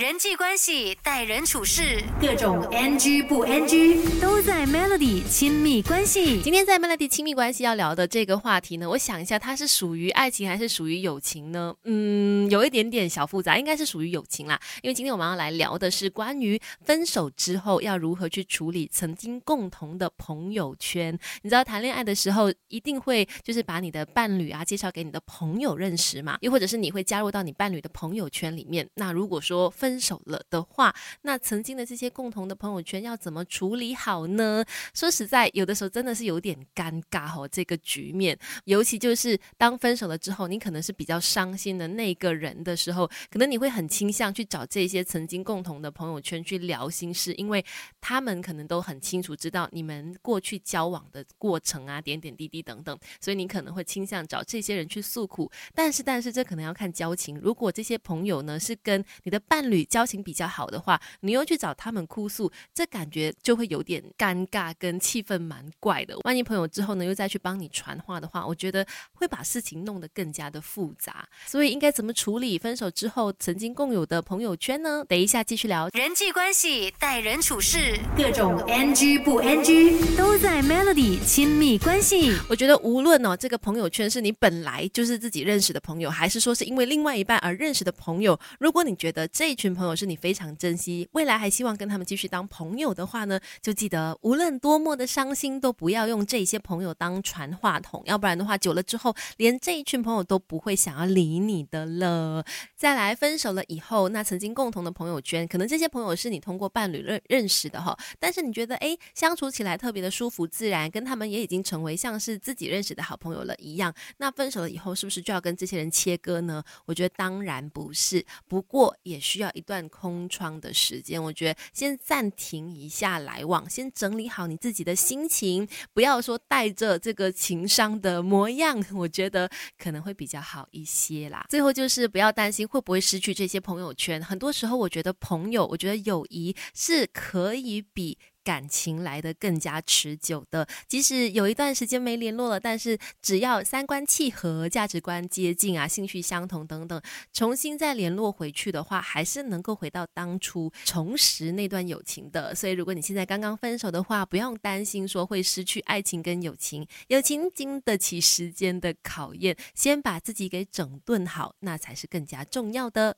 人际关系、待人处事，各种 NG 不 NG 都在 Melody 亲密关系。今天在 Melody 亲密关系要聊的这个话题呢，我想一下，它是属于爱情还是属于友情呢？嗯，有一点点小复杂，应该是属于友情啦。因为今天我们要来聊的是关于分手之后要如何去处理曾经共同的朋友圈。你知道谈恋爱的时候一定会就是把你的伴侣啊介绍给你的朋友认识嘛，又或者是你会加入到你伴侣的朋友圈里面。那如果说分分手了的话，那曾经的这些共同的朋友圈要怎么处理好呢？说实在，有的时候真的是有点尴尬哦。这个局面，尤其就是当分手了之后，你可能是比较伤心的那个人的时候，可能你会很倾向去找这些曾经共同的朋友圈去聊心事，因为他们可能都很清楚知道你们过去交往的过程啊，点点滴滴等等，所以你可能会倾向找这些人去诉苦。但是，但是这可能要看交情。如果这些朋友呢是跟你的伴侣，交情比较好的话，你又去找他们哭诉，这感觉就会有点尴尬，跟气氛蛮怪的。万一朋友之后呢，又再去帮你传话的话，我觉得会把事情弄得更加的复杂。所以应该怎么处理分手之后曾经共有的朋友圈呢？等一下继续聊人际关系、待人处事，各种 NG 不 NG 都在 Melody 亲密关系。我觉得无论哦，这个朋友圈是你本来就是自己认识的朋友，还是说是因为另外一半而认识的朋友，如果你觉得这一群朋友是你非常珍惜，未来还希望跟他们继续当朋友的话呢，就记得无论多么的伤心，都不要用这些朋友当传话筒，要不然的话，久了之后，连这一群朋友都不会想要理你的了。再来分手了以后，那曾经共同的朋友圈，可能这些朋友是你通过伴侣认认识的哈，但是你觉得哎，相处起来特别的舒服自然，跟他们也已经成为像是自己认识的好朋友了一样，那分手了以后，是不是就要跟这些人切割呢？我觉得当然不是，不过也需要一。段空窗的时间，我觉得先暂停一下来往，先整理好你自己的心情，不要说带着这个情商的模样，我觉得可能会比较好一些啦。最后就是不要担心会不会失去这些朋友圈，很多时候我觉得朋友，我觉得友谊是可以比。感情来的更加持久的，即使有一段时间没联络了，但是只要三观契合、价值观接近啊、兴趣相同等等，重新再联络回去的话，还是能够回到当初重拾那段友情的。所以，如果你现在刚刚分手的话，不用担心说会失去爱情跟友情，友情经得起时间的考验，先把自己给整顿好，那才是更加重要的。